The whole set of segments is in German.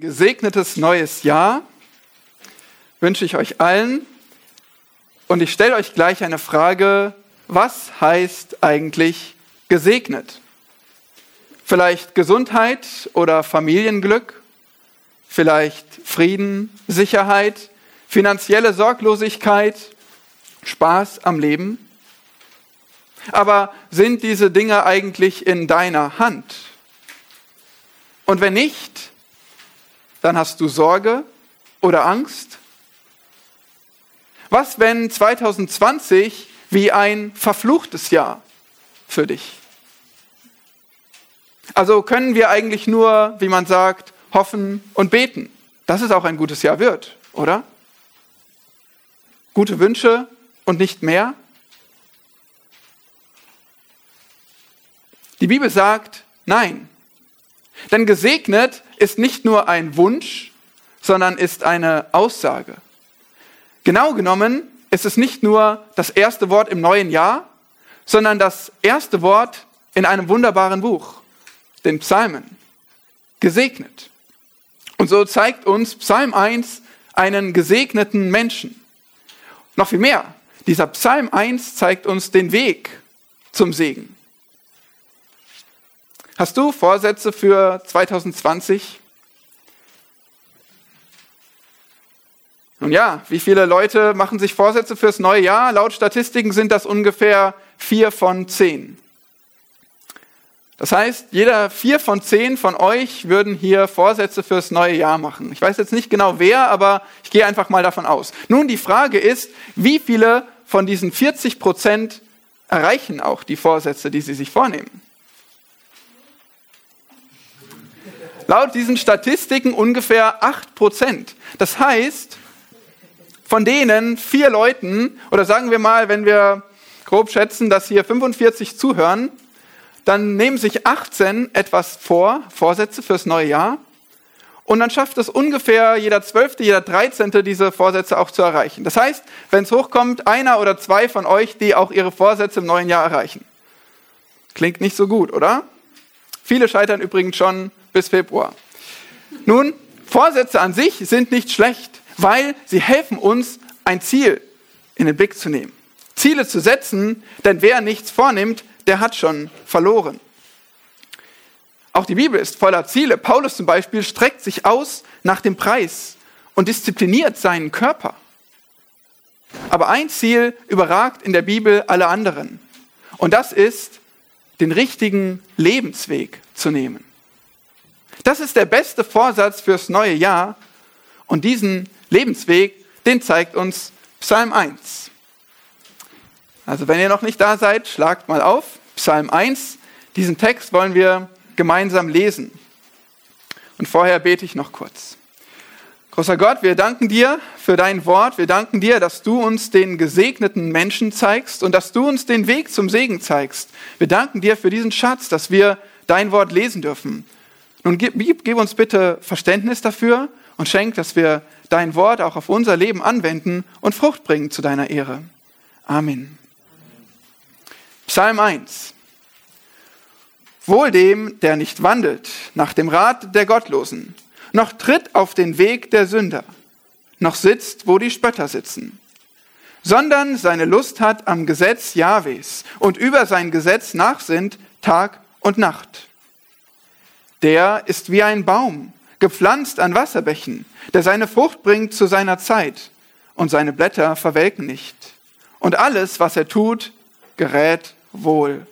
Gesegnetes neues Jahr wünsche ich euch allen. Und ich stelle euch gleich eine Frage, was heißt eigentlich gesegnet? Vielleicht Gesundheit oder Familienglück, vielleicht Frieden, Sicherheit, finanzielle Sorglosigkeit, Spaß am Leben. Aber sind diese Dinge eigentlich in deiner Hand? Und wenn nicht, dann hast du Sorge oder Angst? Was, wenn 2020 wie ein verfluchtes Jahr für dich? Also können wir eigentlich nur, wie man sagt, hoffen und beten, dass es auch ein gutes Jahr wird, oder? Gute Wünsche und nicht mehr? Die Bibel sagt, nein, denn gesegnet ist nicht nur ein Wunsch, sondern ist eine Aussage. Genau genommen ist es nicht nur das erste Wort im neuen Jahr, sondern das erste Wort in einem wunderbaren Buch, den Psalmen. Gesegnet. Und so zeigt uns Psalm 1 einen gesegneten Menschen. Noch viel mehr. Dieser Psalm 1 zeigt uns den Weg zum Segen. Hast du Vorsätze für 2020? Nun ja, wie viele Leute machen sich Vorsätze fürs neue Jahr? Laut Statistiken sind das ungefähr vier von zehn. Das heißt, jeder vier von zehn von euch würden hier Vorsätze fürs neue Jahr machen. Ich weiß jetzt nicht genau wer, aber ich gehe einfach mal davon aus. Nun, die Frage ist, wie viele von diesen 40 Prozent erreichen auch die Vorsätze, die sie sich vornehmen? Laut diesen Statistiken ungefähr 8 Prozent. Das heißt, von denen vier Leuten, oder sagen wir mal, wenn wir grob schätzen, dass hier 45 zuhören, dann nehmen sich 18 etwas vor, Vorsätze fürs neue Jahr. Und dann schafft es ungefähr jeder Zwölfte, jeder Dreizehnte, diese Vorsätze auch zu erreichen. Das heißt, wenn es hochkommt, einer oder zwei von euch, die auch ihre Vorsätze im neuen Jahr erreichen. Klingt nicht so gut, oder? Viele scheitern übrigens schon bis Februar. Nun, Vorsätze an sich sind nicht schlecht, weil sie helfen uns, ein Ziel in den Blick zu nehmen. Ziele zu setzen, denn wer nichts vornimmt, der hat schon verloren. Auch die Bibel ist voller Ziele. Paulus zum Beispiel streckt sich aus nach dem Preis und diszipliniert seinen Körper. Aber ein Ziel überragt in der Bibel alle anderen. Und das ist, den richtigen Lebensweg zu nehmen. Das ist der beste Vorsatz fürs neue Jahr. Und diesen Lebensweg, den zeigt uns Psalm 1. Also wenn ihr noch nicht da seid, schlagt mal auf. Psalm 1. Diesen Text wollen wir gemeinsam lesen. Und vorher bete ich noch kurz. Großer Gott, wir danken dir für dein Wort. Wir danken dir, dass du uns den gesegneten Menschen zeigst und dass du uns den Weg zum Segen zeigst. Wir danken dir für diesen Schatz, dass wir dein Wort lesen dürfen. Nun gib, gib uns bitte Verständnis dafür und schenk, dass wir dein Wort auch auf unser Leben anwenden und Frucht bringen zu deiner Ehre. Amen. Psalm 1. Wohl dem, der nicht wandelt nach dem Rat der Gottlosen, noch tritt auf den Weg der Sünder, noch sitzt, wo die Spötter sitzen, sondern seine Lust hat am Gesetz Jahwes und über sein Gesetz nachsinnt Tag und Nacht. Der ist wie ein Baum, gepflanzt an Wasserbächen, der seine Frucht bringt zu seiner Zeit und seine Blätter verwelken nicht. Und alles, was er tut, gerät wohl.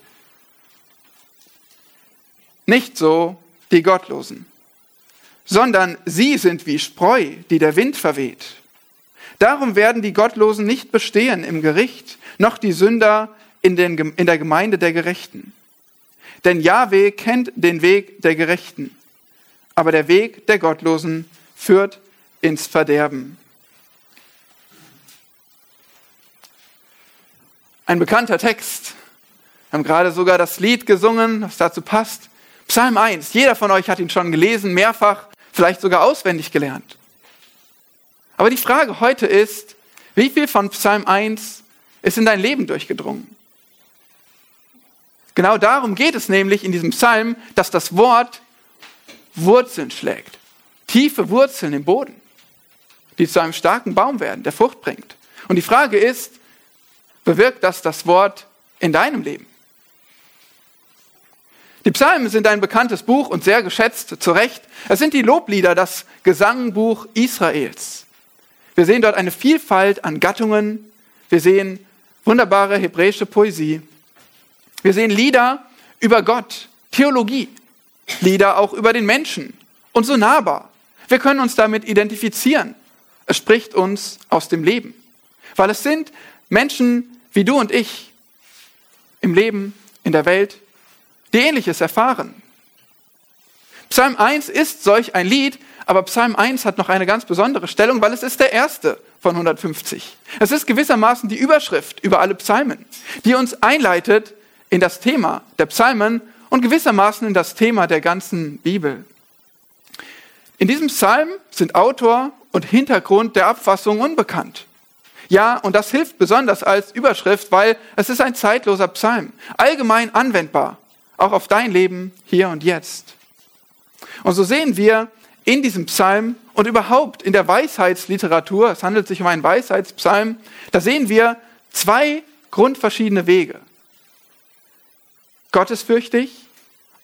Nicht so die Gottlosen, sondern sie sind wie Spreu, die der Wind verweht. Darum werden die Gottlosen nicht bestehen im Gericht, noch die Sünder in, den, in der Gemeinde der Gerechten. Denn Yahweh kennt den Weg der Gerechten, aber der Weg der Gottlosen führt ins Verderben. Ein bekannter Text. Wir haben gerade sogar das Lied gesungen, das dazu passt. Psalm 1. Jeder von euch hat ihn schon gelesen, mehrfach, vielleicht sogar auswendig gelernt. Aber die Frage heute ist, wie viel von Psalm 1 ist in dein Leben durchgedrungen? Genau darum geht es nämlich in diesem Psalm, dass das Wort Wurzeln schlägt. tiefe Wurzeln im Boden, die zu einem starken Baum werden, der Frucht bringt. Und die Frage ist, bewirkt das das Wort in deinem Leben? Die Psalmen sind ein bekanntes Buch und sehr geschätzt, zu Recht. Es sind die Loblieder, das Gesangbuch Israels. Wir sehen dort eine Vielfalt an Gattungen. Wir sehen wunderbare hebräische Poesie. Wir sehen Lieder über Gott, Theologie, Lieder auch über den Menschen und so nahbar. Wir können uns damit identifizieren. Es spricht uns aus dem Leben, weil es sind Menschen wie du und ich im Leben, in der Welt, die ähnliches erfahren. Psalm 1 ist solch ein Lied, aber Psalm 1 hat noch eine ganz besondere Stellung, weil es ist der erste von 150. Es ist gewissermaßen die Überschrift über alle Psalmen, die uns einleitet in das Thema der Psalmen und gewissermaßen in das Thema der ganzen Bibel. In diesem Psalm sind Autor und Hintergrund der Abfassung unbekannt. Ja, und das hilft besonders als Überschrift, weil es ist ein zeitloser Psalm, allgemein anwendbar, auch auf dein Leben hier und jetzt. Und so sehen wir in diesem Psalm und überhaupt in der Weisheitsliteratur, es handelt sich um einen Weisheitspsalm, da sehen wir zwei grundverschiedene Wege. Gottesfürchtig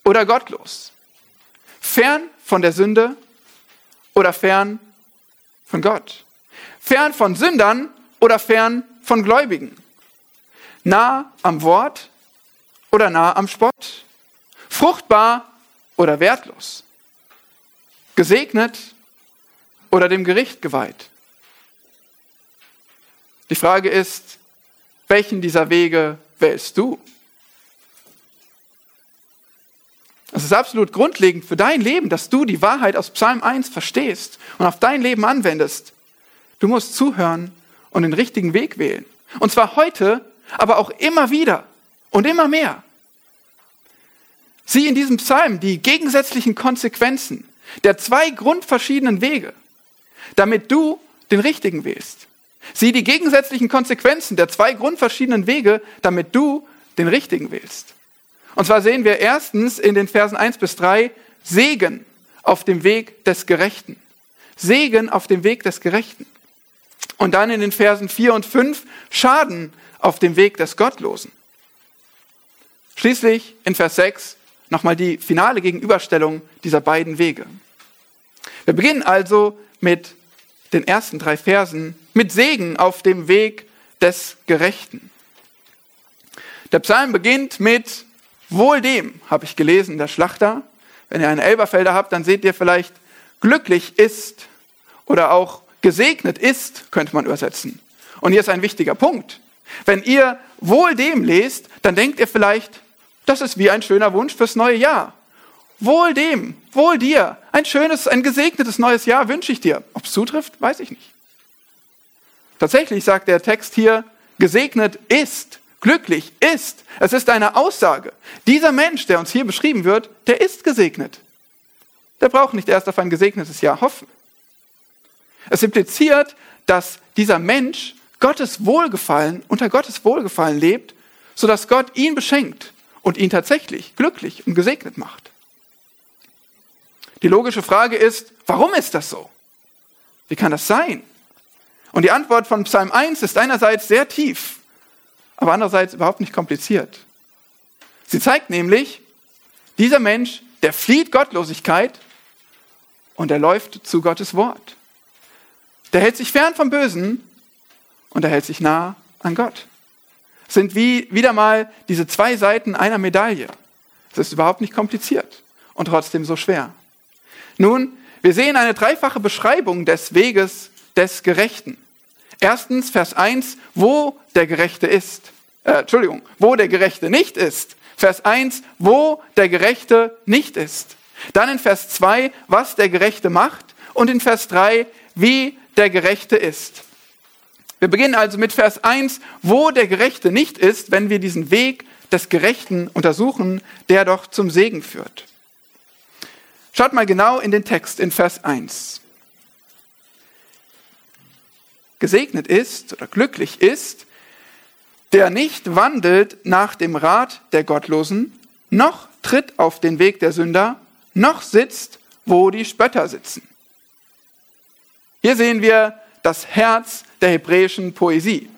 oder gottlos. Fern von der Sünde oder fern von Gott. Fern von Sündern oder fern von Gläubigen. Nah am Wort oder nah am Spott. Fruchtbar oder wertlos. Gesegnet oder dem Gericht geweiht. Die Frage ist, welchen dieser Wege wählst du? Es ist absolut grundlegend für dein Leben, dass du die Wahrheit aus Psalm 1 verstehst und auf dein Leben anwendest. Du musst zuhören und den richtigen Weg wählen. Und zwar heute, aber auch immer wieder und immer mehr. Sieh in diesem Psalm die gegensätzlichen Konsequenzen der zwei grundverschiedenen Wege, damit du den richtigen wählst. Sieh die gegensätzlichen Konsequenzen der zwei grundverschiedenen Wege, damit du den richtigen wählst. Und zwar sehen wir erstens in den Versen 1 bis 3 Segen auf dem Weg des Gerechten. Segen auf dem Weg des Gerechten. Und dann in den Versen 4 und 5 Schaden auf dem Weg des Gottlosen. Schließlich in Vers 6 nochmal die finale Gegenüberstellung dieser beiden Wege. Wir beginnen also mit den ersten drei Versen mit Segen auf dem Weg des Gerechten. Der Psalm beginnt mit Wohl dem, habe ich gelesen, der Schlachter. Wenn ihr einen Elberfelder habt, dann seht ihr vielleicht, glücklich ist oder auch gesegnet ist, könnte man übersetzen. Und hier ist ein wichtiger Punkt. Wenn ihr wohl dem lest, dann denkt ihr vielleicht, das ist wie ein schöner Wunsch fürs neue Jahr. Wohl dem, wohl dir, ein schönes, ein gesegnetes neues Jahr wünsche ich dir. Ob es zutrifft, weiß ich nicht. Tatsächlich sagt der Text hier, gesegnet ist glücklich ist. Es ist eine Aussage. Dieser Mensch, der uns hier beschrieben wird, der ist gesegnet. Der braucht nicht erst auf ein gesegnetes Jahr hoffen. Es impliziert, dass dieser Mensch Gottes Wohlgefallen, unter Gottes Wohlgefallen lebt, sodass Gott ihn beschenkt und ihn tatsächlich glücklich und gesegnet macht. Die logische Frage ist, warum ist das so? Wie kann das sein? Und die Antwort von Psalm 1 ist einerseits sehr tief aber andererseits überhaupt nicht kompliziert. Sie zeigt nämlich, dieser Mensch, der flieht Gottlosigkeit und er läuft zu Gottes Wort. Der hält sich fern vom Bösen und er hält sich nah an Gott. Das sind wie wieder mal diese zwei Seiten einer Medaille. Es ist überhaupt nicht kompliziert und trotzdem so schwer. Nun, wir sehen eine dreifache Beschreibung des Weges des Gerechten. Erstens, Vers 1, wo der Gerechte ist. Äh, Entschuldigung, wo der Gerechte nicht ist. Vers 1, wo der Gerechte nicht ist. Dann in Vers 2, was der Gerechte macht. Und in Vers 3, wie der Gerechte ist. Wir beginnen also mit Vers 1, wo der Gerechte nicht ist, wenn wir diesen Weg des Gerechten untersuchen, der doch zum Segen führt. Schaut mal genau in den Text in Vers 1 gesegnet ist oder glücklich ist, der nicht wandelt nach dem Rat der Gottlosen, noch tritt auf den Weg der Sünder, noch sitzt, wo die Spötter sitzen. Hier sehen wir das Herz der hebräischen Poesie.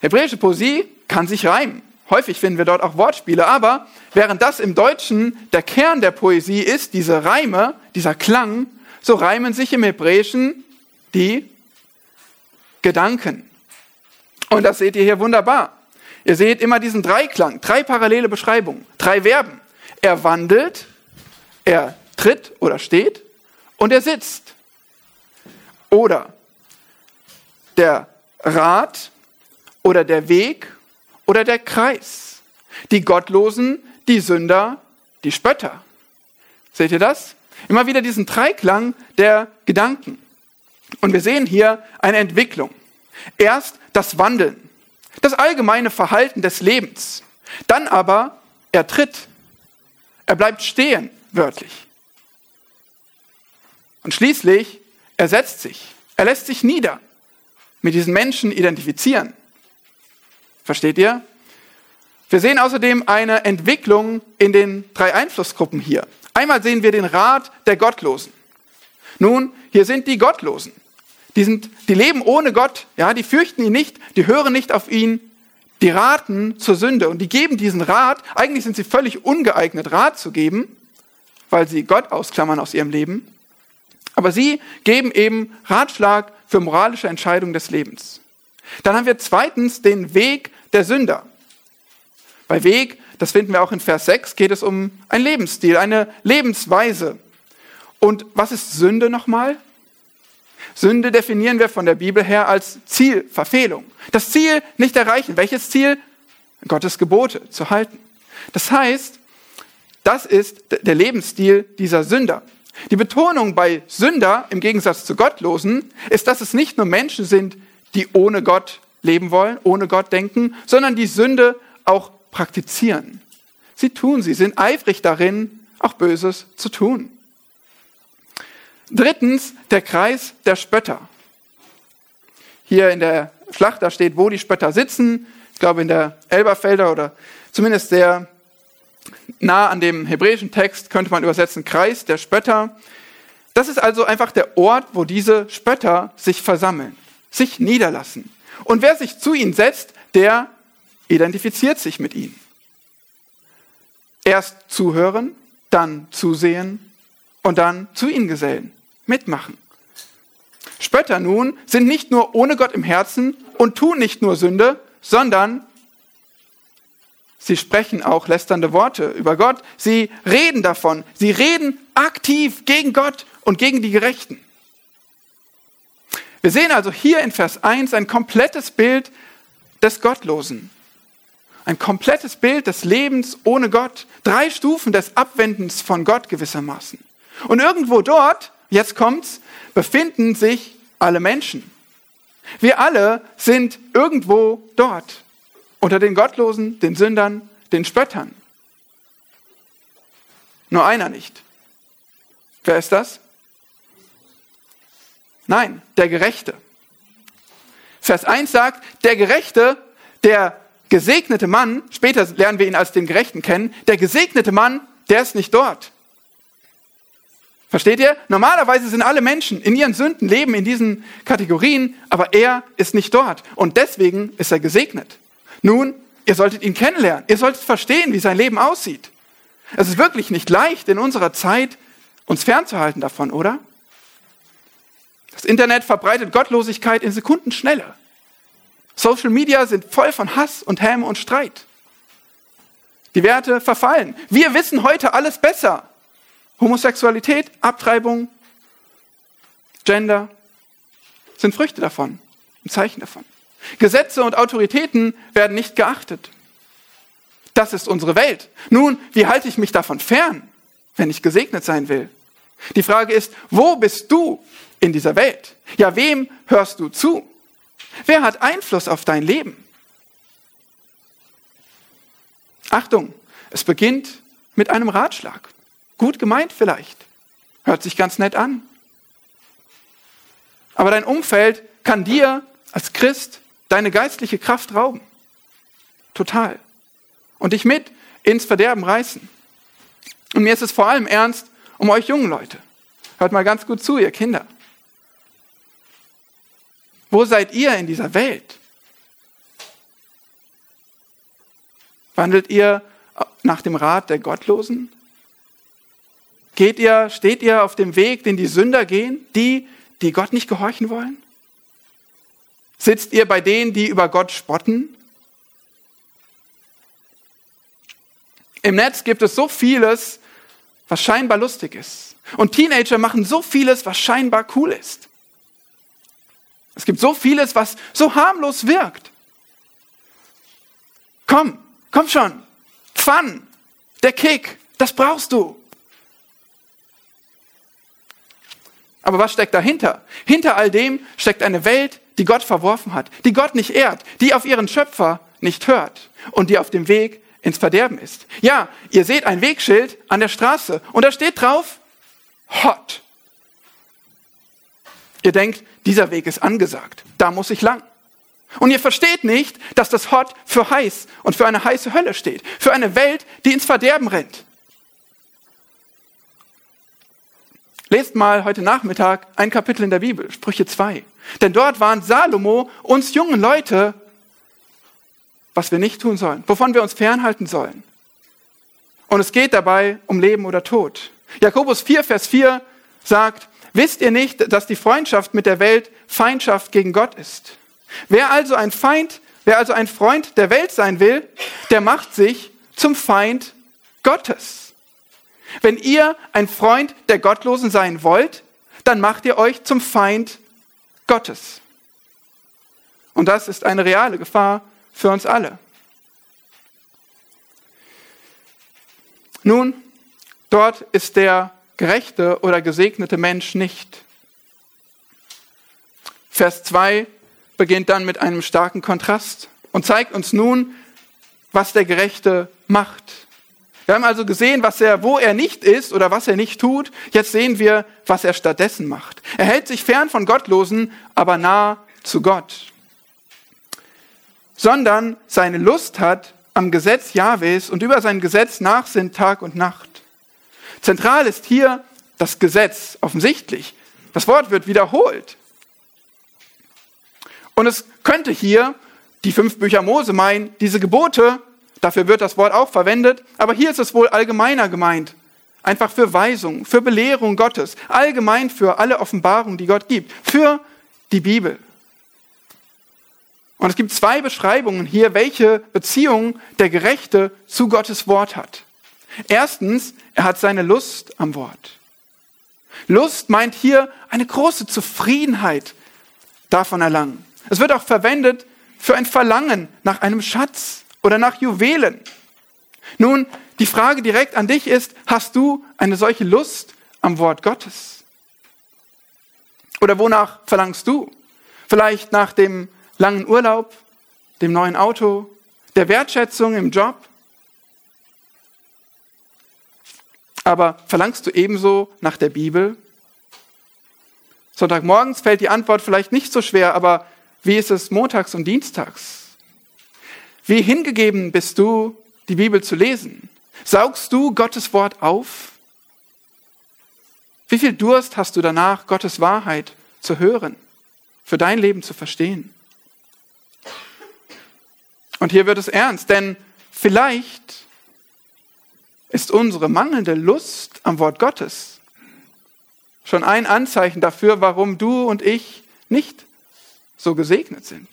Hebräische Poesie kann sich reimen. Häufig finden wir dort auch Wortspiele, aber während das im Deutschen der Kern der Poesie ist, diese Reime, dieser Klang, so reimen sich im Hebräischen die Gedanken. Und das seht ihr hier wunderbar. Ihr seht immer diesen Dreiklang, drei parallele Beschreibungen, drei Verben. Er wandelt, er tritt oder steht und er sitzt. Oder der Rat oder der Weg oder der Kreis. Die Gottlosen, die Sünder, die Spötter. Seht ihr das? Immer wieder diesen Dreiklang der Gedanken. Und wir sehen hier eine Entwicklung. Erst das Wandeln, das allgemeine Verhalten des Lebens. Dann aber, er tritt, er bleibt stehen, wörtlich. Und schließlich, er setzt sich, er lässt sich nieder, mit diesen Menschen identifizieren. Versteht ihr? Wir sehen außerdem eine Entwicklung in den drei Einflussgruppen hier. Einmal sehen wir den Rat der Gottlosen. Nun, hier sind die Gottlosen. Die, sind, die leben ohne Gott, ja, die fürchten ihn nicht, die hören nicht auf ihn, die raten zur Sünde und die geben diesen Rat. Eigentlich sind sie völlig ungeeignet, Rat zu geben, weil sie Gott ausklammern aus ihrem Leben. Aber sie geben eben Ratschlag für moralische Entscheidungen des Lebens. Dann haben wir zweitens den Weg der Sünder. Bei Weg, das finden wir auch in Vers 6, geht es um einen Lebensstil, eine Lebensweise. Und was ist Sünde nochmal? Sünde definieren wir von der Bibel her als Zielverfehlung. Das Ziel nicht erreichen. Welches Ziel? Gottes Gebote zu halten. Das heißt, das ist der Lebensstil dieser Sünder. Die Betonung bei Sünder im Gegensatz zu Gottlosen ist, dass es nicht nur Menschen sind, die ohne Gott leben wollen, ohne Gott denken, sondern die Sünde auch praktizieren. Sie tun sie, sind eifrig darin, auch Böses zu tun. Drittens, der Kreis der Spötter. Hier in der Schlacht, da steht, wo die Spötter sitzen. Ich glaube, in der Elberfelder oder zumindest sehr nah an dem hebräischen Text könnte man übersetzen, Kreis der Spötter. Das ist also einfach der Ort, wo diese Spötter sich versammeln, sich niederlassen. Und wer sich zu ihnen setzt, der identifiziert sich mit ihnen. Erst zuhören, dann zusehen und dann zu ihnen gesellen, mitmachen. Spötter nun sind nicht nur ohne Gott im Herzen und tun nicht nur Sünde, sondern Sie sprechen auch lästernde Worte über Gott. Sie reden davon. Sie reden aktiv gegen Gott und gegen die Gerechten. Wir sehen also hier in Vers 1 ein komplettes Bild des Gottlosen. Ein komplettes Bild des Lebens ohne Gott. Drei Stufen des Abwendens von Gott gewissermaßen. Und irgendwo dort, jetzt kommt's, befinden sich alle Menschen. Wir alle sind irgendwo dort. Unter den Gottlosen, den Sündern, den Spöttern. Nur einer nicht. Wer ist das? Nein, der Gerechte. Vers 1 sagt, der Gerechte, der gesegnete Mann, später lernen wir ihn als den Gerechten kennen, der gesegnete Mann, der ist nicht dort. Versteht ihr? Normalerweise sind alle Menschen in ihren Sünden leben in diesen Kategorien, aber er ist nicht dort. Und deswegen ist er gesegnet. Nun, ihr solltet ihn kennenlernen. Ihr solltet verstehen, wie sein Leben aussieht. Es ist wirklich nicht leicht in unserer Zeit, uns fernzuhalten davon, oder? Das Internet verbreitet Gottlosigkeit in Sekundenschnelle. Social Media sind voll von Hass und Häme und Streit. Die Werte verfallen. Wir wissen heute alles besser. Homosexualität, Abtreibung, Gender sind Früchte davon, ein Zeichen davon. Gesetze und Autoritäten werden nicht geachtet. Das ist unsere Welt. Nun, wie halte ich mich davon fern, wenn ich gesegnet sein will? Die Frage ist, wo bist du in dieser Welt? Ja, wem hörst du zu? Wer hat Einfluss auf dein Leben? Achtung, es beginnt mit einem Ratschlag. Gut gemeint vielleicht. Hört sich ganz nett an. Aber dein Umfeld kann dir als Christ deine geistliche Kraft rauben. Total. Und dich mit ins Verderben reißen. Und mir ist es vor allem ernst um euch jungen Leute. Hört mal ganz gut zu, ihr Kinder. Wo seid ihr in dieser Welt? Wandelt ihr nach dem Rat der Gottlosen? Geht ihr, steht ihr auf dem Weg, den die Sünder gehen, die, die Gott nicht gehorchen wollen? Sitzt ihr bei denen, die über Gott spotten? Im Netz gibt es so vieles, was scheinbar lustig ist. Und Teenager machen so vieles, was scheinbar cool ist. Es gibt so vieles, was so harmlos wirkt. Komm, komm schon. Fun, der Kick, das brauchst du. Aber was steckt dahinter? Hinter all dem steckt eine Welt, die Gott verworfen hat, die Gott nicht ehrt, die auf ihren Schöpfer nicht hört und die auf dem Weg ins Verderben ist. Ja, ihr seht ein Wegschild an der Straße und da steht drauf, hot. Ihr denkt, dieser Weg ist angesagt, da muss ich lang. Und ihr versteht nicht, dass das hot für heiß und für eine heiße Hölle steht, für eine Welt, die ins Verderben rennt. Lest mal heute Nachmittag ein Kapitel in der Bibel, Sprüche 2. Denn dort warnt Salomo uns jungen Leute, was wir nicht tun sollen, wovon wir uns fernhalten sollen. Und es geht dabei um Leben oder Tod. Jakobus 4, Vers 4 sagt, wisst ihr nicht, dass die Freundschaft mit der Welt Feindschaft gegen Gott ist? Wer also ein Feind, wer also ein Freund der Welt sein will, der macht sich zum Feind Gottes. Wenn ihr ein Freund der Gottlosen sein wollt, dann macht ihr euch zum Feind Gottes. Und das ist eine reale Gefahr für uns alle. Nun, dort ist der gerechte oder gesegnete Mensch nicht. Vers 2 beginnt dann mit einem starken Kontrast und zeigt uns nun, was der Gerechte macht. Wir haben also gesehen, was er, wo er nicht ist oder was er nicht tut. Jetzt sehen wir, was er stattdessen macht. Er hält sich fern von Gottlosen, aber nah zu Gott. Sondern seine Lust hat am Gesetz Jahwes und über sein Gesetz nachsinnt Tag und Nacht. Zentral ist hier das Gesetz, offensichtlich. Das Wort wird wiederholt. Und es könnte hier die fünf Bücher Mose meinen, diese Gebote Dafür wird das Wort auch verwendet, aber hier ist es wohl allgemeiner gemeint. Einfach für Weisung, für Belehrung Gottes, allgemein für alle Offenbarungen, die Gott gibt, für die Bibel. Und es gibt zwei Beschreibungen hier, welche Beziehung der Gerechte zu Gottes Wort hat. Erstens, er hat seine Lust am Wort. Lust meint hier eine große Zufriedenheit davon erlangen. Es wird auch verwendet für ein Verlangen nach einem Schatz, oder nach Juwelen. Nun, die Frage direkt an dich ist, hast du eine solche Lust am Wort Gottes? Oder wonach verlangst du? Vielleicht nach dem langen Urlaub, dem neuen Auto, der Wertschätzung im Job? Aber verlangst du ebenso nach der Bibel? Sonntagmorgens fällt die Antwort vielleicht nicht so schwer, aber wie ist es montags und dienstags? Wie hingegeben bist du, die Bibel zu lesen? Saugst du Gottes Wort auf? Wie viel Durst hast du danach, Gottes Wahrheit zu hören, für dein Leben zu verstehen? Und hier wird es ernst, denn vielleicht ist unsere mangelnde Lust am Wort Gottes schon ein Anzeichen dafür, warum du und ich nicht so gesegnet sind.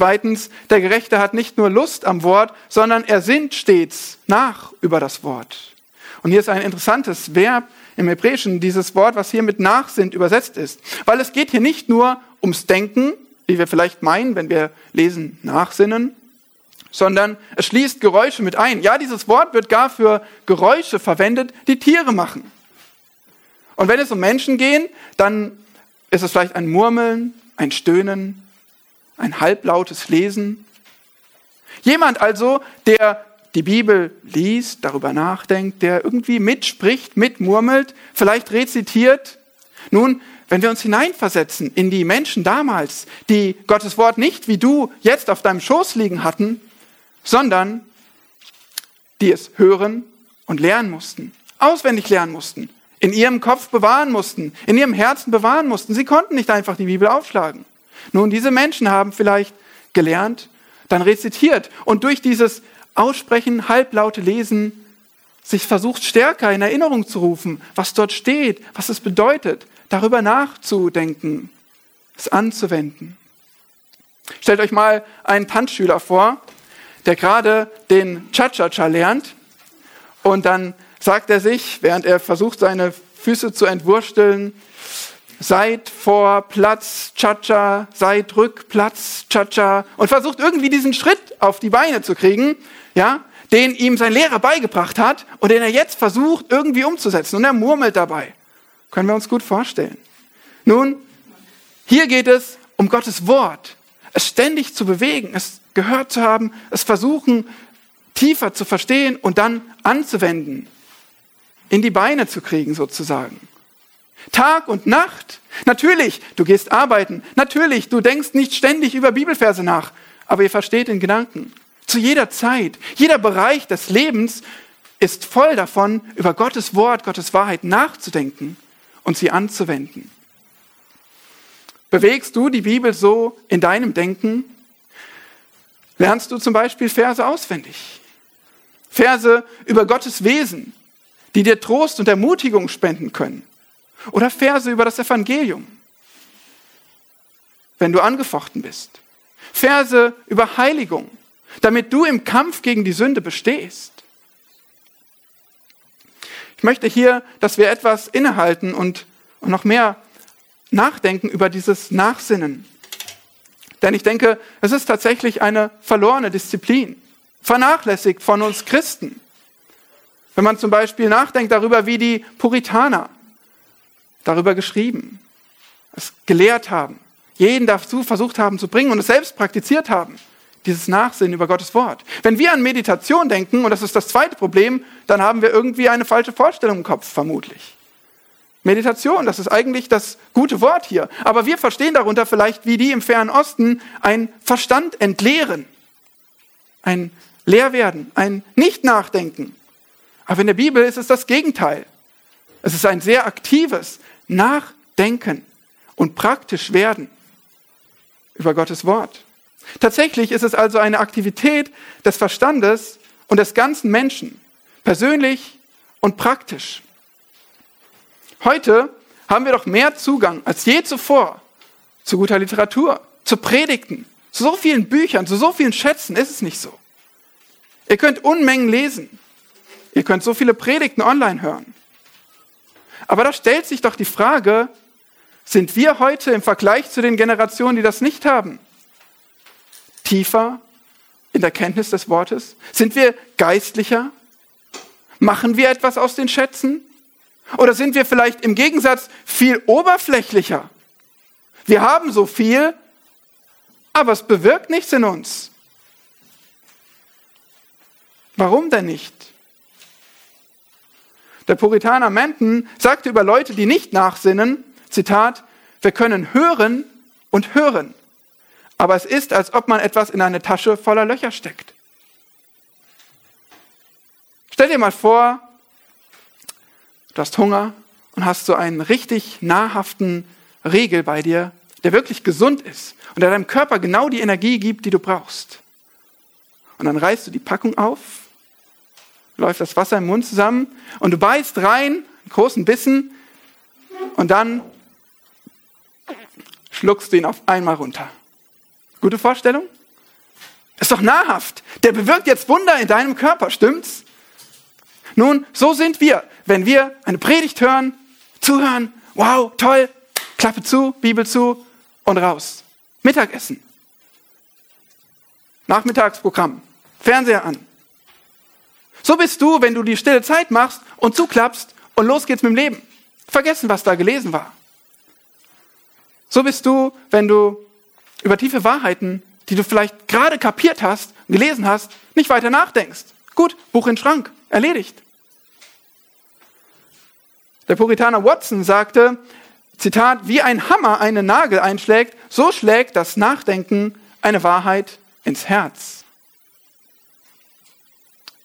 Zweitens, der Gerechte hat nicht nur Lust am Wort, sondern er sinnt stets nach über das Wort. Und hier ist ein interessantes Verb im Hebräischen, dieses Wort, was hier mit Nachsinn übersetzt ist. Weil es geht hier nicht nur ums Denken, wie wir vielleicht meinen, wenn wir lesen Nachsinnen, sondern es schließt Geräusche mit ein. Ja, dieses Wort wird gar für Geräusche verwendet, die Tiere machen. Und wenn es um Menschen gehen, dann ist es vielleicht ein Murmeln, ein Stöhnen, ein halblautes Lesen. Jemand also, der die Bibel liest, darüber nachdenkt, der irgendwie mitspricht, mitmurmelt, vielleicht rezitiert. Nun, wenn wir uns hineinversetzen in die Menschen damals, die Gottes Wort nicht wie du jetzt auf deinem Schoß liegen hatten, sondern die es hören und lernen mussten, auswendig lernen mussten, in ihrem Kopf bewahren mussten, in ihrem Herzen bewahren mussten. Sie konnten nicht einfach die Bibel aufschlagen. Nun, diese Menschen haben vielleicht gelernt, dann rezitiert und durch dieses Aussprechen, halblaute Lesen, sich versucht stärker in Erinnerung zu rufen, was dort steht, was es bedeutet, darüber nachzudenken, es anzuwenden. Stellt euch mal einen Tanzschüler vor, der gerade den Cha-Cha-Cha lernt und dann sagt er sich, während er versucht, seine Füße zu entwursteln, seid vor Platz, Cha-Cha, seid rück, Platz, Cha-Cha und versucht irgendwie diesen Schritt auf die Beine zu kriegen, ja, den ihm sein Lehrer beigebracht hat und den er jetzt versucht irgendwie umzusetzen und er murmelt dabei. Können wir uns gut vorstellen. Nun, hier geht es um Gottes Wort. Es ständig zu bewegen, es gehört zu haben, es versuchen tiefer zu verstehen und dann anzuwenden, in die Beine zu kriegen sozusagen. Tag und Nacht. Natürlich, du gehst arbeiten. Natürlich, du denkst nicht ständig über Bibelverse nach, aber ihr versteht den Gedanken. Zu jeder Zeit, jeder Bereich des Lebens ist voll davon, über Gottes Wort, Gottes Wahrheit nachzudenken und sie anzuwenden. Bewegst du die Bibel so in deinem Denken? Lernst du zum Beispiel Verse auswendig? Verse über Gottes Wesen, die dir Trost und Ermutigung spenden können? Oder Verse über das Evangelium, wenn du angefochten bist? Verse über Heiligung, damit du im Kampf gegen die Sünde bestehst? Ich möchte hier, dass wir etwas innehalten und, noch mehr nachdenken über dieses Nachsinnen. Denn ich denke, es ist tatsächlich eine verlorene Disziplin, vernachlässigt von uns Christen. Wenn man zum Beispiel nachdenkt darüber, wie die Puritaner darüber geschrieben, es gelehrt haben, jeden dazu versucht haben zu bringen und es selbst praktiziert haben, dieses Nachsinnen über Gottes Wort. Wenn wir an Meditation denken, und das ist das zweite Problem, dann haben wir irgendwie eine falsche Vorstellung im Kopf, vermutlich. Meditation, das ist eigentlich das gute Wort hier. Aber wir verstehen darunter vielleicht, wie die im fernen Osten, ein Verstand entleeren, ein Leerwerden, ein Nicht-Nachdenken. Aber in der Bibel ist es das Gegenteil. Es ist ein sehr aktives Nachdenken und praktisch werden über Gottes Wort. Tatsächlich ist es also eine Aktivität des Verstandes und des ganzen Menschen, persönlich und praktisch. Heute haben wir doch mehr Zugang als je zuvor zu guter Literatur, zu Predigten, zu so vielen Büchern, zu so vielen Schätzen. Ist es nicht so? Ihr könnt Unmengen lesen. Ihr könnt so viele Predigten online hören. Aber da stellt sich doch die Frage, sind wir heute im Vergleich zu den Generationen, die das nicht haben, tiefer in der Kenntnis des Wortes? Sind wir geistlicher? Machen wir etwas aus den Schätzen? Oder sind wir vielleicht im Gegensatz viel oberflächlicher? Wir haben so viel, aber es bewirkt nichts in uns. Warum denn nicht? Der Puritaner Menten sagte über Leute, die nicht nachsinnen, Zitat, wir können hören und hören, aber es ist, als ob man etwas in eine Tasche voller Löcher steckt. Stell dir mal vor, du hast Hunger und hast so einen richtig nahrhaften Riegel bei dir, der wirklich gesund ist und der deinem Körper genau die Energie gibt, die du brauchst. Und dann reißt du die Packung auf, läuft das Wasser im Mund zusammen und du beißt rein, einen großen Bissen und dann schluckst du ihn auf einmal runter. Gute Vorstellung? Ist doch nahrhaft. Der bewirkt jetzt Wunder in deinem Körper, stimmt's? Nun, so sind wir. Wenn wir eine Predigt hören, zuhören, wow, toll, Klappe zu, Bibel zu und raus. Mittagessen. Nachmittagsprogramm. Fernseher an. So bist du, wenn du die stille Zeit machst und zuklappst und los geht's mit dem Leben. Vergessen, was da gelesen war. So bist du, wenn du über tiefe Wahrheiten, die du vielleicht gerade kapiert hast, gelesen hast, nicht weiter nachdenkst. Gut, Buch in den Schrank, erledigt. Der Puritaner Watson sagte, Zitat, wie ein Hammer einen Nagel einschlägt, so schlägt das Nachdenken eine Wahrheit ins Herz.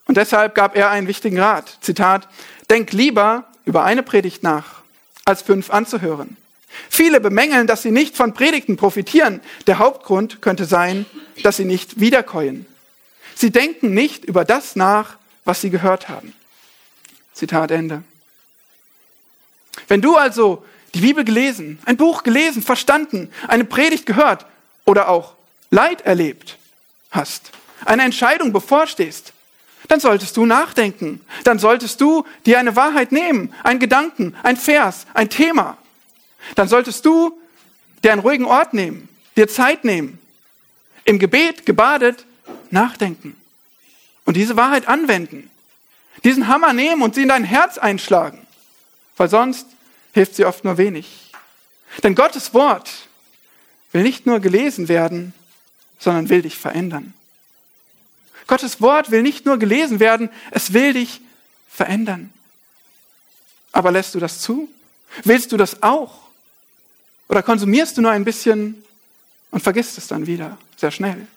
Und deshalb gab er einen wichtigen Rat. Zitat, denk lieber über eine Predigt nach, als fünf anzuhören. Viele bemängeln, dass sie nicht von Predigten profitieren. Der Hauptgrund könnte sein, dass sie nicht wiederkäuen. Sie denken nicht über das nach, was sie gehört haben. Zitat Ende. Wenn du also die Bibel gelesen, ein Buch gelesen, verstanden, eine Predigt gehört oder auch Leid erlebt hast, eine Entscheidung bevorstehst, dann solltest du nachdenken. Dann solltest du dir eine Wahrheit nehmen, einen Gedanken, ein Vers, ein Thema. Dann solltest du dir einen ruhigen Ort nehmen, dir Zeit nehmen, im Gebet gebadet nachdenken und diese Wahrheit anwenden. Diesen Hammer nehmen und sie in dein Herz einschlagen, weil sonst hilft sie oft nur wenig. Denn Gottes Wort will nicht nur gelesen werden, sondern will dich verändern. Gottes Wort will nicht nur gelesen werden, es will dich verändern. Aber lässt du das zu? Willst du das auch? Oder konsumierst du nur ein bisschen und vergisst es dann wieder sehr schnell?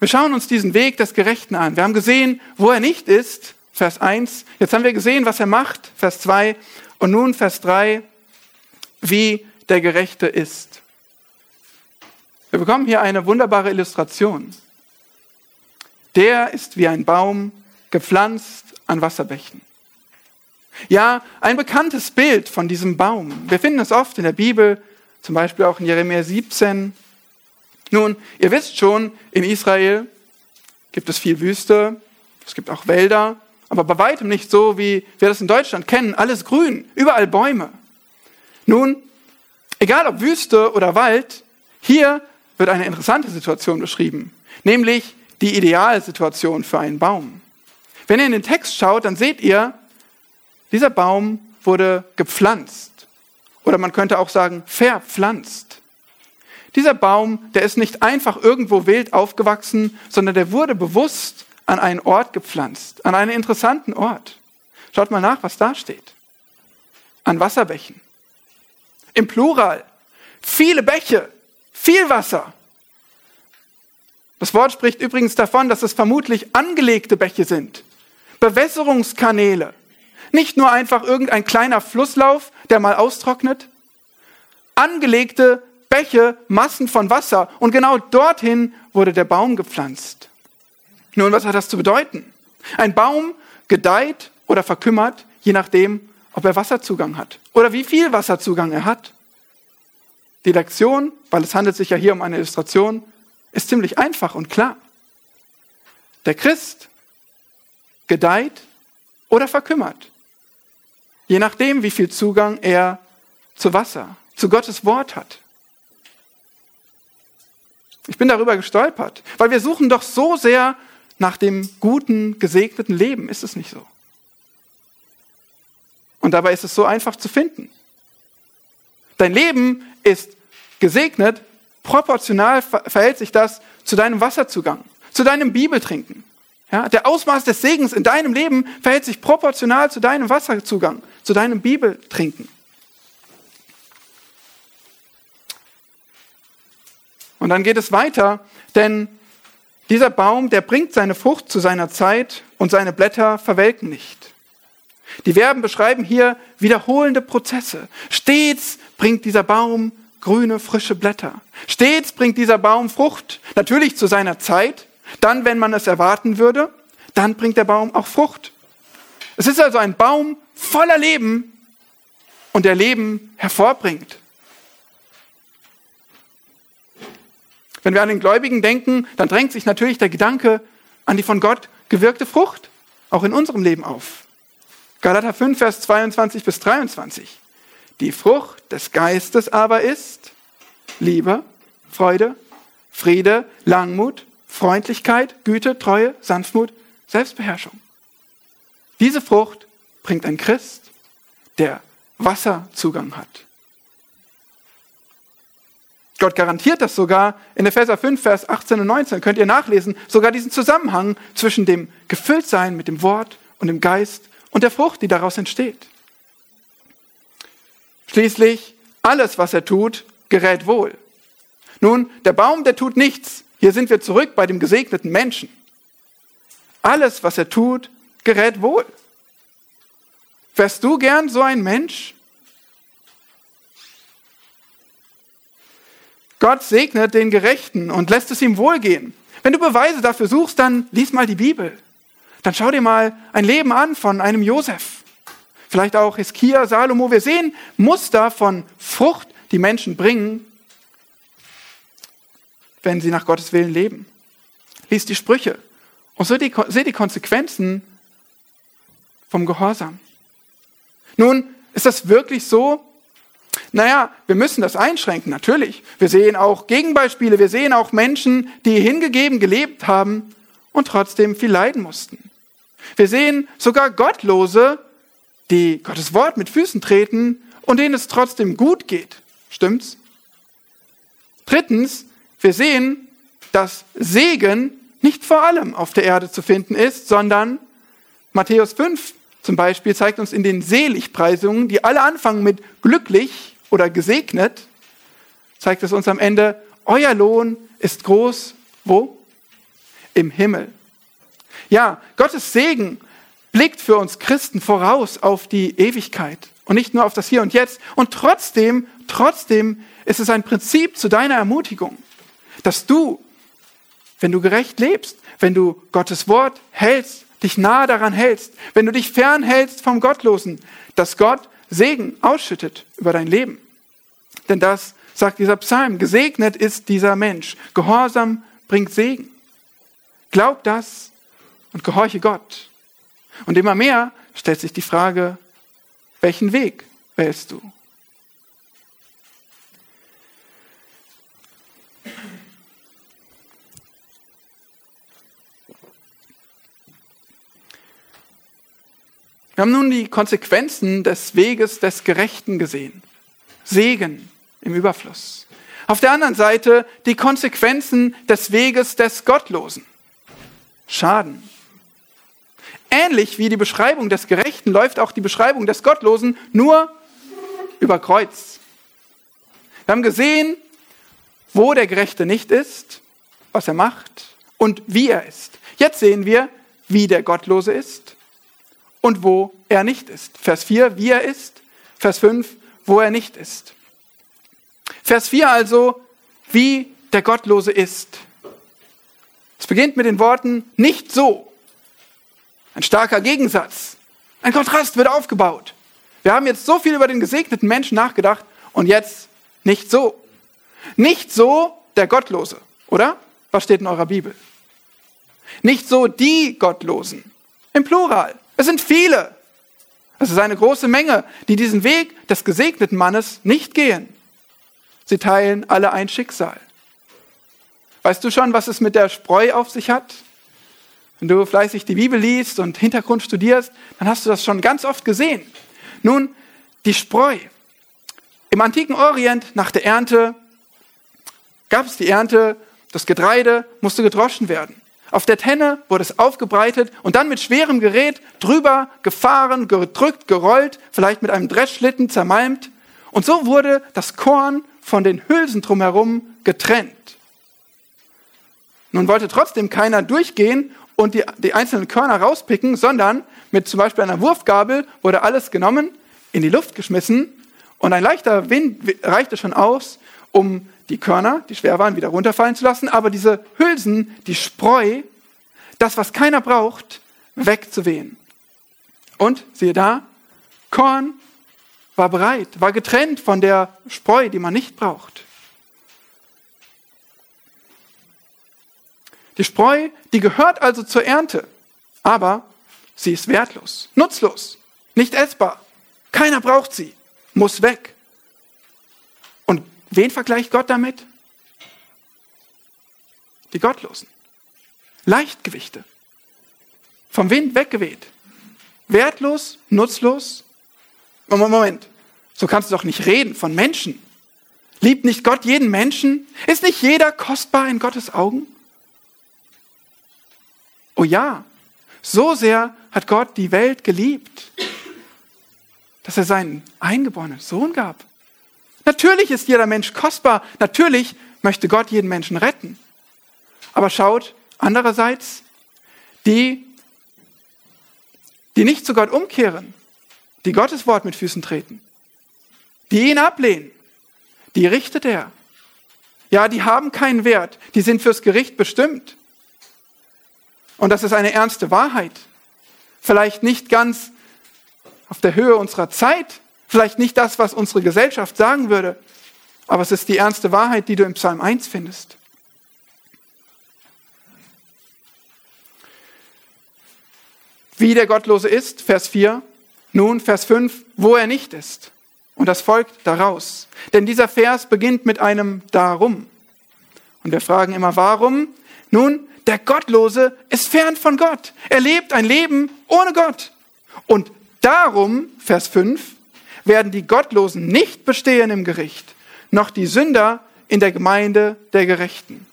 Wir schauen uns diesen Weg des Gerechten an. Wir haben gesehen, wo er nicht ist, Vers 1. Jetzt haben wir gesehen, was er macht, Vers 2. Und nun Vers 3, wie der Gerechte ist. Wir bekommen hier eine wunderbare Illustration. Der ist wie ein Baum gepflanzt an Wasserbächen. Ja, ein bekanntes Bild von diesem Baum. Wir finden es oft in der Bibel, zum Beispiel auch in Jeremia 17. Nun, ihr wisst schon, in Israel gibt es viel Wüste, es gibt auch Wälder, aber bei weitem nicht so, wie wir das in Deutschland kennen. Alles grün, überall Bäume. Nun, egal ob Wüste oder Wald, hier wird eine interessante Situation beschrieben, nämlich die Idealsituation für einen Baum. Wenn ihr in den Text schaut, dann seht ihr, dieser Baum wurde gepflanzt. Oder man könnte auch sagen, verpflanzt. Dieser Baum, der ist nicht einfach irgendwo wild aufgewachsen, sondern der wurde bewusst an einen Ort gepflanzt, an einen interessanten Ort. Schaut mal nach, was da steht. An Wasserbächen. Im Plural. Viele Bäche. Viel Wasser. Das Wort spricht übrigens davon, dass es vermutlich angelegte Bäche sind. Bewässerungskanäle. Nicht nur einfach irgendein kleiner Flusslauf, der mal austrocknet. Angelegte Bäche, Massen von Wasser. Und genau dorthin wurde der Baum gepflanzt. Nun, was hat das zu bedeuten? Ein Baum gedeiht oder verkümmert, je nachdem, ob er Wasserzugang hat oder wie viel Wasserzugang er hat. Die Lektion, weil es handelt sich ja hier um eine Illustration, ist ziemlich einfach und klar. Der Christ gedeiht oder verkümmert, je nachdem, wie viel Zugang er zu Wasser, zu Gottes Wort hat. Ich bin darüber gestolpert, weil wir suchen doch so sehr nach dem guten, gesegneten Leben. Ist es nicht so? Und dabei ist es so einfach zu finden. Dein Leben ist gesegnet, proportional verhält sich das zu deinem Wasserzugang, zu deinem Bibeltrinken. Ja, der Ausmaß des Segens in deinem Leben verhält sich proportional zu deinem Wasserzugang, zu deinem Bibeltrinken. Und dann geht es weiter, denn dieser Baum, der bringt seine Frucht zu seiner Zeit und seine Blätter verwelken nicht. Die Verben beschreiben hier wiederholende Prozesse. Stets bringt dieser Baum grüne, frische Blätter. Stets bringt dieser Baum Frucht. Natürlich zu seiner Zeit. Dann, wenn man es erwarten würde, dann bringt der Baum auch Frucht. Es ist also ein Baum voller Leben und der Leben hervorbringt. Wenn wir an den Gläubigen denken, dann drängt sich natürlich der Gedanke an die von Gott gewirkte Frucht auch in unserem Leben auf. Galater 5, Vers 22 bis 23. Die Frucht des Geistes aber ist Liebe, Freude, Friede, Langmut, Freundlichkeit, Güte, Treue, Sanftmut, Selbstbeherrschung. Diese Frucht bringt ein Christ, der Wasserzugang hat. Gott garantiert das sogar in Epheser 5, Vers 18 und 19. Könnt ihr nachlesen, sogar diesen Zusammenhang zwischen dem Gefülltsein mit dem Wort und dem Geist und der Frucht, die daraus entsteht. Schließlich, alles, was er tut, gerät wohl. Nun, der Baum, der tut nichts. Hier sind wir zurück bei dem gesegneten Menschen. Alles, was er tut, gerät wohl. Wärst du gern so ein Mensch? Gott segnet den Gerechten und lässt es ihm wohlgehen. Wenn du Beweise dafür suchst, dann lies mal die Bibel. Dann schau dir mal ein Leben an von einem Josef. Vielleicht auch Hiskia, Salomo. Wir sehen Muster von Frucht, die Menschen bringen, wenn sie nach Gottes Willen leben. Lies die Sprüche und seht die, seht die Konsequenzen vom Gehorsam. Nun, ist das wirklich so? Naja, wir müssen das einschränken, natürlich. Wir sehen auch Gegenbeispiele, wir sehen auch Menschen, die hingegeben gelebt haben und trotzdem viel leiden mussten. Wir sehen sogar Gottlose, die Gottes Wort mit Füßen treten und denen es trotzdem gut geht. Stimmt's? Drittens, wir sehen, dass Segen nicht vor allem auf der Erde zu finden ist, sondern Matthäus 5 zum Beispiel zeigt uns in den Seligpreisungen, die alle anfangen mit glücklich oder gesegnet, zeigt es uns am Ende, euer Lohn ist groß, wo? Im Himmel. Ja, Gottes Segen blickt für uns Christen voraus auf die Ewigkeit und nicht nur auf das Hier und Jetzt. Und trotzdem, trotzdem ist es ein Prinzip zu deiner Ermutigung, dass du, wenn du gerecht lebst, wenn du Gottes Wort hältst, dich nahe daran hältst, wenn du dich fernhältst vom Gottlosen, dass Gott Segen ausschüttet über dein Leben. Denn das sagt dieser Psalm, gesegnet ist dieser Mensch, Gehorsam bringt Segen. Glaub das und gehorche Gott. Und immer mehr stellt sich die Frage, welchen Weg wählst du? Wir haben nun die Konsequenzen des Weges des Gerechten gesehen. Segen im Überfluss. Auf der anderen Seite die Konsequenzen des Weges des Gottlosen. Schaden. Ähnlich wie die Beschreibung des Gerechten läuft auch die Beschreibung des Gottlosen nur über Kreuz. Wir haben gesehen, wo der Gerechte nicht ist, was er macht und wie er ist. Jetzt sehen wir, wie der Gottlose ist und wo er nicht ist. Vers 4, wie er ist. Vers 5, wo er nicht ist. Vers 4 also, wie der Gottlose ist. Es beginnt mit den Worten nicht so. Ein starker Gegensatz. Ein Kontrast wird aufgebaut. Wir haben jetzt so viel über den gesegneten Menschen nachgedacht und jetzt nicht so. Nicht so der Gottlose, oder? Was steht in eurer Bibel? Nicht so die Gottlosen. Im Plural. Es sind viele. Es ist eine große Menge, die diesen Weg des gesegneten Mannes nicht gehen. Sie teilen alle ein Schicksal. Weißt du schon, was es mit der Spreu auf sich hat? Wenn du fleißig die Bibel liest und Hintergrund studierst, dann hast du das schon ganz oft gesehen. Nun, die Spreu. Im antiken Orient nach der Ernte gab es die Ernte, das Getreide musste gedroschen werden. Auf der Tenne wurde es aufgebreitet und dann mit schwerem Gerät drüber gefahren, gedrückt, gerollt, vielleicht mit einem Dreschschlitten zermalmt. Und so wurde das Korn von den Hülsen drumherum getrennt. Nun wollte trotzdem keiner durchgehen und die, die einzelnen Körner rauspicken, sondern mit zum Beispiel einer Wurfgabel wurde alles genommen, in die Luft geschmissen und ein leichter Wind reichte schon aus, um die Körner, die schwer waren, wieder runterfallen zu lassen, aber diese Hülsen, die Spreu, das, was keiner braucht, wegzuwehen. Und siehe da, Korn war bereit, war getrennt von der Spreu, die man nicht braucht. Die Spreu, die gehört also zur Ernte, aber sie ist wertlos, nutzlos, nicht essbar. Keiner braucht sie, muss weg. Wen vergleicht Gott damit? Die Gottlosen. Leichtgewichte. Vom Wind weggeweht. Wertlos, nutzlos. Moment. So kannst du doch nicht reden von Menschen. Liebt nicht Gott jeden Menschen? Ist nicht jeder kostbar in Gottes Augen? Oh ja, so sehr hat Gott die Welt geliebt, dass er seinen eingeborenen Sohn gab. Natürlich ist jeder Mensch kostbar. Natürlich möchte Gott jeden Menschen retten. Aber schaut, andererseits, die, die nicht zu Gott umkehren, die Gottes Wort mit Füßen treten, die ihn ablehnen, die richtet er. Ja, die haben keinen Wert, die sind fürs Gericht bestimmt. Und das ist eine ernste Wahrheit. Vielleicht nicht ganz auf der Höhe unserer Zeit, vielleicht nicht das, was unsere Gesellschaft sagen würde, aber es ist die ernste Wahrheit, die du im Psalm 1 findest. Wie der Gottlose ist, Vers 4, nun Vers 5, wo er nicht ist. Und das folgt daraus. Denn dieser Vers beginnt mit einem Darum. Und wir fragen immer, warum? Nun, der Gottlose ist fern von Gott. Er lebt ein Leben ohne Gott. Und darum, Vers 5, werden die Gottlosen nicht bestehen im Gericht, noch die Sünder in der Gemeinde der Gerechten.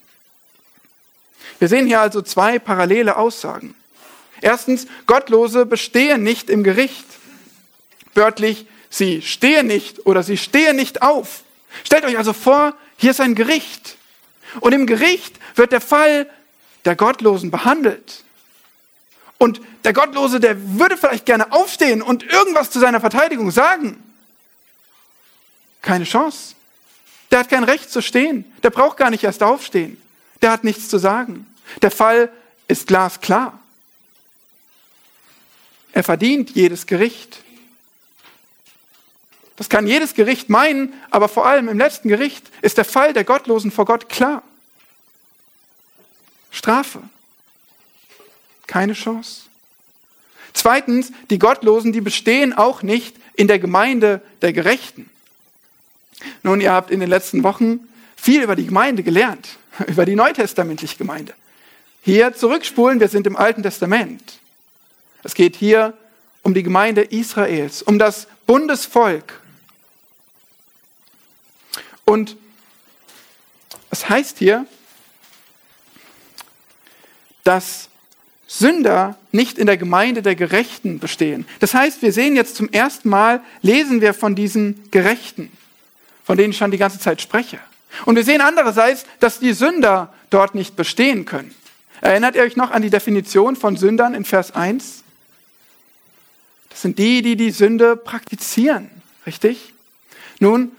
Wir sehen hier also zwei parallele Aussagen. Erstens, Gottlose bestehen nicht im Gericht. Wörtlich, sie stehen nicht oder sie stehen nicht auf. Stellt euch also vor, hier ist ein Gericht. Und im Gericht wird der Fall der Gottlosen behandelt. Und der Gottlose, der würde vielleicht gerne aufstehen und irgendwas zu seiner Verteidigung sagen. Keine Chance. Der hat kein Recht zu stehen. Der braucht gar nicht erst aufstehen. Der hat nichts zu sagen. Der Fall ist glasklar. Er verdient jedes Gericht. Das kann jedes Gericht meinen, aber vor allem im letzten Gericht ist der Fall der Gottlosen vor Gott klar. Strafe. Keine Chance. Zweitens, die Gottlosen, die bestehen auch nicht in der Gemeinde der Gerechten. Nun, ihr habt in den letzten Wochen viel über die Gemeinde gelernt, über die neutestamentliche Gemeinde. Hier zurückspulen, wir sind im Alten Testament. Es geht hier um die Gemeinde Israels, um das Bundesvolk. Und es heißt hier, dass Sünder nicht in der Gemeinde der Gerechten bestehen. Das heißt, wir sehen jetzt zum ersten Mal, lesen wir von diesen Gerechten, von denen ich schon die ganze Zeit spreche. Und wir sehen andererseits, dass die Sünder dort nicht bestehen können. Erinnert ihr euch noch an die Definition von Sündern in Vers 1? Das sind die, die die Sünde praktizieren, richtig? Nun,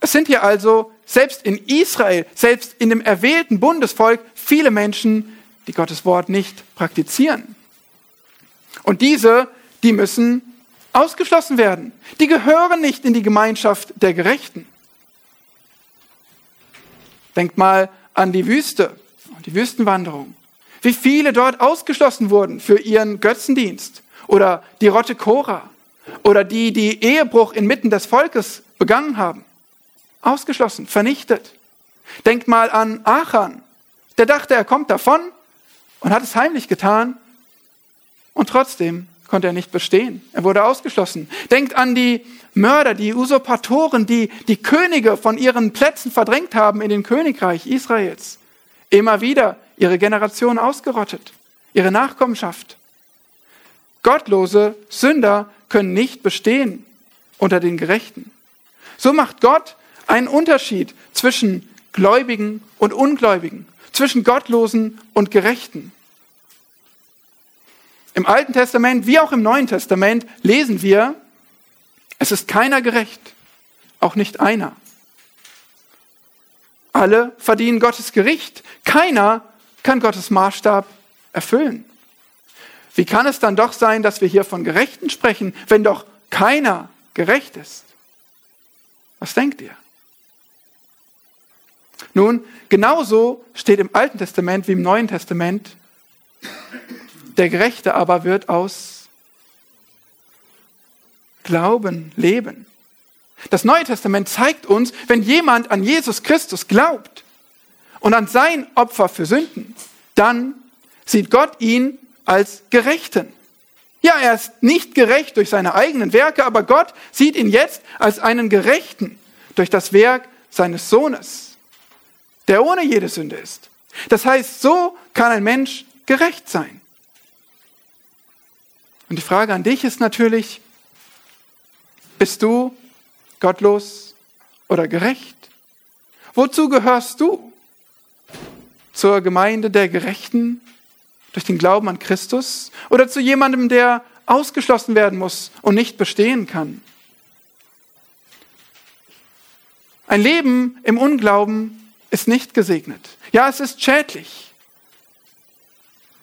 es sind hier also selbst in Israel, selbst in dem erwählten Bundesvolk viele Menschen, die Gottes Wort nicht praktizieren. Und diese, die müssen ausgeschlossen werden. Die gehören nicht in die Gemeinschaft der Gerechten. Denkt mal an die Wüste, die Wüstenwanderung. Wie viele dort ausgeschlossen wurden für ihren Götzendienst, oder die Rotte Cora oder die, die Ehebruch inmitten des Volkes begangen haben. Ausgeschlossen, vernichtet. Denkt mal an Achan. Der dachte, er kommt davon und hat es heimlich getan und trotzdem konnte er nicht bestehen. Er wurde ausgeschlossen. Denkt an die Mörder, die Usurpatoren, die die Könige von ihren Plätzen verdrängt haben in den Königreich Israels. Immer wieder ihre Generation ausgerottet, ihre Nachkommenschaft. Gottlose Sünder können nicht bestehen unter den Gerechten. So macht Gott einen Unterschied zwischen Gläubigen und Ungläubigen, zwischen Gottlosen und Gerechten. Im Alten Testament wie auch im Neuen Testament lesen wir, es ist keiner gerecht, auch nicht einer. Alle verdienen Gottes Gericht. Keiner kann Gottes Maßstab erfüllen. Wie kann es dann doch sein, dass wir hier von Gerechten sprechen, wenn doch keiner gerecht ist? Was denkt ihr? Nun, genauso steht im Alten Testament wie im Neuen Testament, der Gerechte aber wird aus Glauben leben. Das Neue Testament zeigt uns, wenn jemand an Jesus Christus glaubt und an sein Opfer für Sünden, dann sieht Gott ihn als Gerechten. Ja, er ist nicht gerecht durch seine eigenen Werke, aber Gott sieht ihn jetzt als einen Gerechten durch das Werk seines Sohnes, der ohne jede Sünde ist. Das heißt, so kann ein Mensch gerecht sein. Und die Frage an dich ist natürlich, bist du gottlos oder gerecht? Wozu gehörst du? Zur Gemeinde der Gerechten durch den Glauben an Christus oder zu jemandem, der ausgeschlossen werden muss und nicht bestehen kann. Ein Leben im Unglauben ist nicht gesegnet. Ja, es ist schädlich.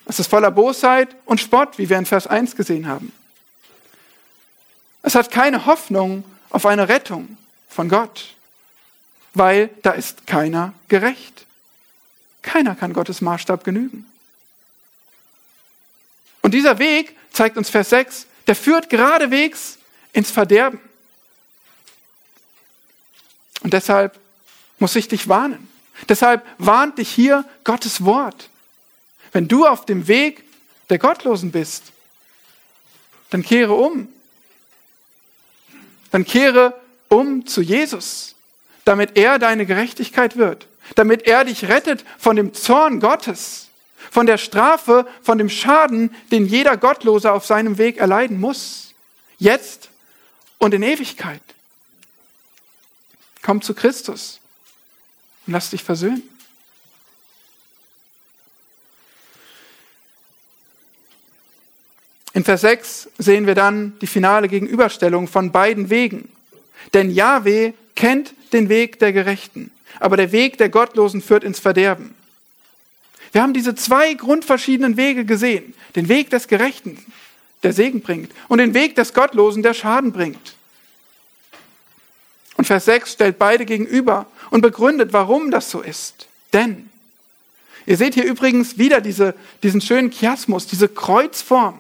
Es ist voller Bosheit und Spott, wie wir in Vers 1 gesehen haben. Es hat keine Hoffnung auf eine Rettung von Gott, weil da ist keiner gerecht. Keiner kann Gottes Maßstab genügen. Und dieser Weg, zeigt uns Vers 6, der führt geradewegs ins Verderben. Und deshalb muss ich dich warnen. Deshalb warnt dich hier Gottes Wort. Wenn du auf dem Weg der Gottlosen bist, dann kehre um. Dann kehre um zu Jesus, damit er deine Gerechtigkeit wird, damit er dich rettet von dem Zorn Gottes, von der Strafe, von dem Schaden, den jeder Gottlose auf seinem Weg erleiden muss, jetzt und in Ewigkeit. Komm zu Christus und lass dich versöhnen. In Vers 6 sehen wir dann die finale Gegenüberstellung von beiden Wegen. Denn Yahweh kennt den Weg der Gerechten, aber der Weg der Gottlosen führt ins Verderben. Wir haben diese zwei grundverschiedenen Wege gesehen. Den Weg des Gerechten, der Segen bringt, und den Weg des Gottlosen, der Schaden bringt. Und Vers 6 stellt beide gegenüber und begründet, warum das so ist. Denn, ihr seht hier übrigens wieder diese, diesen schönen Chiasmus, diese Kreuzform.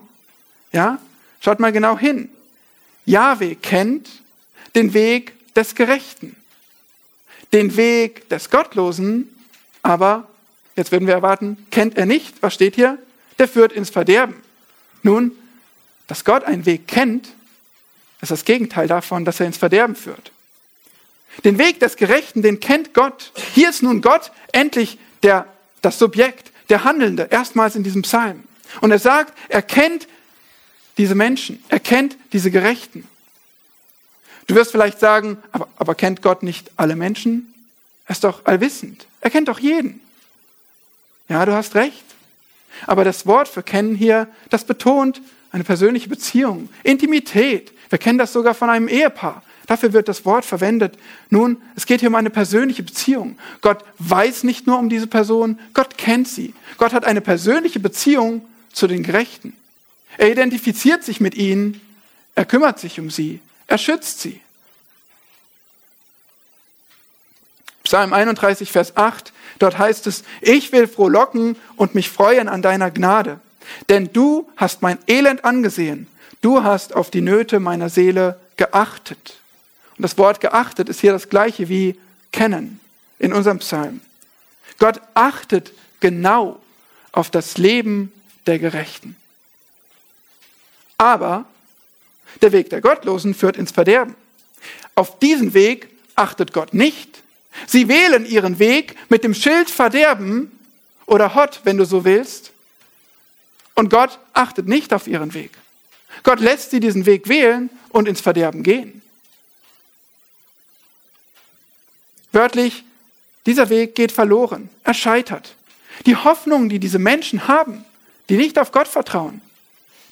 Ja, schaut mal genau hin. Jahwe kennt den Weg des Gerechten, den Weg des Gottlosen, aber, jetzt würden wir erwarten, kennt er nicht. Was steht hier? Der führt ins Verderben. Nun, dass Gott einen Weg kennt, ist das Gegenteil davon, dass er ins Verderben führt. Den Weg des Gerechten, den kennt Gott. Hier ist nun Gott endlich der, das Subjekt, der Handelnde, erstmals in diesem Psalm. Und er sagt, er kennt diese Menschen, er kennt diese Gerechten. Du wirst vielleicht sagen, aber, aber kennt Gott nicht alle Menschen? Er ist doch allwissend. Er kennt doch jeden. Ja, du hast recht. Aber das Wort für kennen hier, das betont eine persönliche Beziehung, Intimität. Wir kennen das sogar von einem Ehepaar. Dafür wird das Wort verwendet. Nun, es geht hier um eine persönliche Beziehung. Gott weiß nicht nur um diese Person, Gott kennt sie. Gott hat eine persönliche Beziehung zu den Gerechten. Er identifiziert sich mit ihnen, er kümmert sich um sie, er schützt sie. Psalm 31, Vers 8, dort heißt es, ich will frohlocken und mich freuen an deiner Gnade, denn du hast mein Elend angesehen, du hast auf die Nöte meiner Seele geachtet. Und das Wort geachtet ist hier das gleiche wie kennen in unserem Psalm. Gott achtet genau auf das Leben der Gerechten. Aber der Weg der Gottlosen führt ins Verderben. Auf diesen Weg achtet Gott nicht. Sie wählen ihren Weg mit dem Schild Verderben oder Hott, wenn du so willst. Und Gott achtet nicht auf ihren Weg. Gott lässt sie diesen Weg wählen und ins Verderben gehen. Wörtlich, dieser Weg geht verloren, er scheitert. Die Hoffnung, die diese Menschen haben, die nicht auf Gott vertrauen,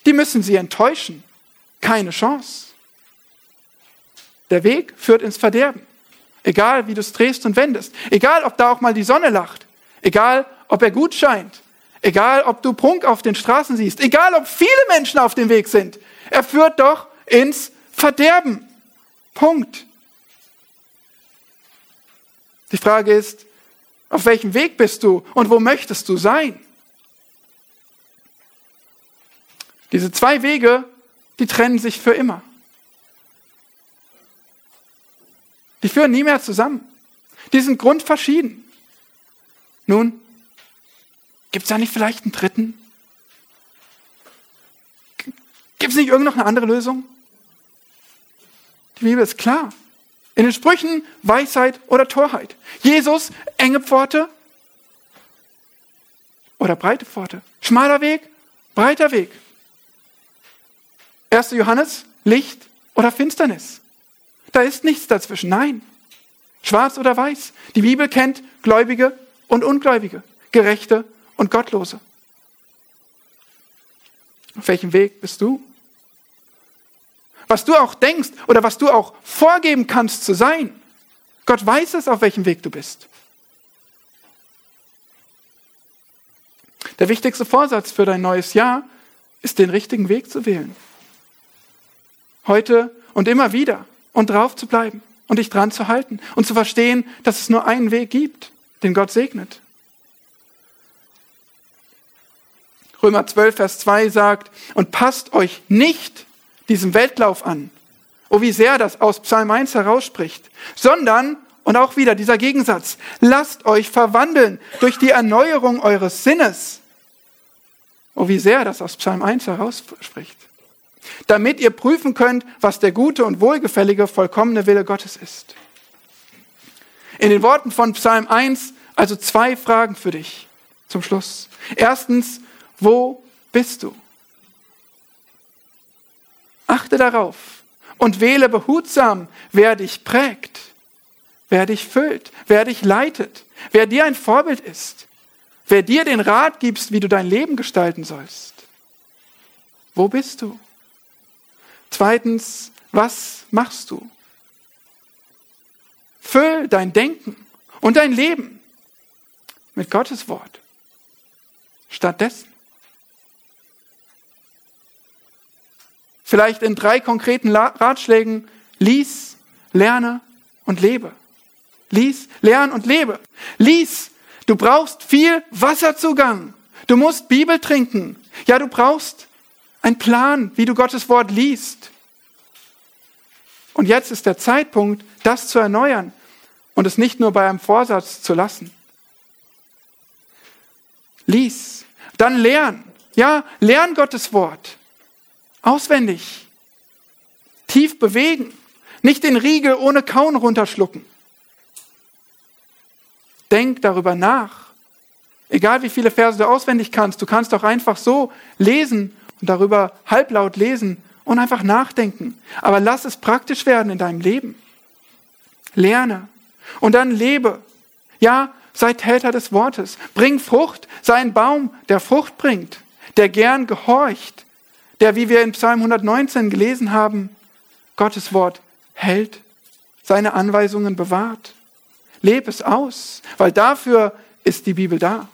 die müssen sie enttäuschen. Keine Chance. Der Weg führt ins Verderben. Egal, wie du es drehst und wendest. Egal, ob da auch mal die Sonne lacht. Egal, ob er gut scheint. Egal, ob du Prunk auf den Straßen siehst. Egal, ob viele Menschen auf dem Weg sind. Er führt doch ins Verderben. Punkt. Die Frage ist, auf welchem Weg bist du und wo möchtest du sein? Diese zwei Wege, die trennen sich für immer. Die führen nie mehr zusammen. Die sind grundverschieden. Nun, gibt es da nicht vielleicht einen dritten? Gibt es nicht irgend noch eine andere Lösung? Die Bibel ist klar. In den Sprüchen Weisheit oder Torheit. Jesus, enge Pforte oder breite Pforte. Schmaler Weg, breiter Weg. 1. Johannes, Licht oder Finsternis. Da ist nichts dazwischen. Nein. Schwarz oder weiß. Die Bibel kennt Gläubige und Ungläubige, Gerechte und Gottlose. Auf welchem Weg bist du? Was du auch denkst oder was du auch vorgeben kannst zu sein. Gott weiß es, auf welchem Weg du bist. Der wichtigste Vorsatz für dein neues Jahr ist, den richtigen Weg zu wählen. Heute und immer wieder und drauf zu bleiben und dich dran zu halten und zu verstehen, dass es nur einen Weg gibt, den Gott segnet. Römer 12, Vers 2 sagt, und passt euch nicht diesem Weltlauf an. Oh, wie sehr das aus Psalm 1 herausspricht, sondern, und auch wieder dieser Gegensatz, lasst euch verwandeln durch die Erneuerung eures Sinnes. Oh, wie sehr das aus Psalm 1 herausspricht. Damit ihr prüfen könnt, was der gute und wohlgefällige, vollkommene Wille Gottes ist. In den Worten von Psalm 1 also zwei Fragen für dich zum Schluss. Erstens, wo bist du? Achte darauf und wähle behutsam, wer dich prägt, wer dich füllt, wer dich leitet, wer dir ein Vorbild ist, wer dir den Rat gibst, wie du dein Leben gestalten sollst. Wo bist du? Zweitens, was machst du? Füll dein Denken und dein Leben mit Gottes Wort. Stattdessen. Vielleicht in drei konkreten Ratschlägen, lies, lerne und lebe. Lies, lerne und lebe. Lies, du brauchst viel Wasserzugang. Du musst Bibel trinken. Ja, du brauchst einen Plan, wie du Gottes Wort liest. Und jetzt ist der Zeitpunkt, das zu erneuern und es nicht nur bei einem Vorsatz zu lassen. Lies, dann lern. Ja, lern Gottes Wort. Auswendig. Tief bewegen. Nicht den Riegel ohne Kauen runterschlucken. Denk darüber nach. Egal wie viele Verse du auswendig kannst, du kannst auch einfach so lesen und darüber halblaut lesen und einfach nachdenken. Aber lass es praktisch werden in deinem Leben. Lerne und dann lebe. Ja, sei Täter des Wortes. Bring Frucht, sei ein Baum, der Frucht bringt, der gern gehorcht, der, wie wir in Psalm 119 gelesen haben, Gottes Wort hält, seine Anweisungen bewahrt. Leb es aus, weil dafür ist die Bibel da.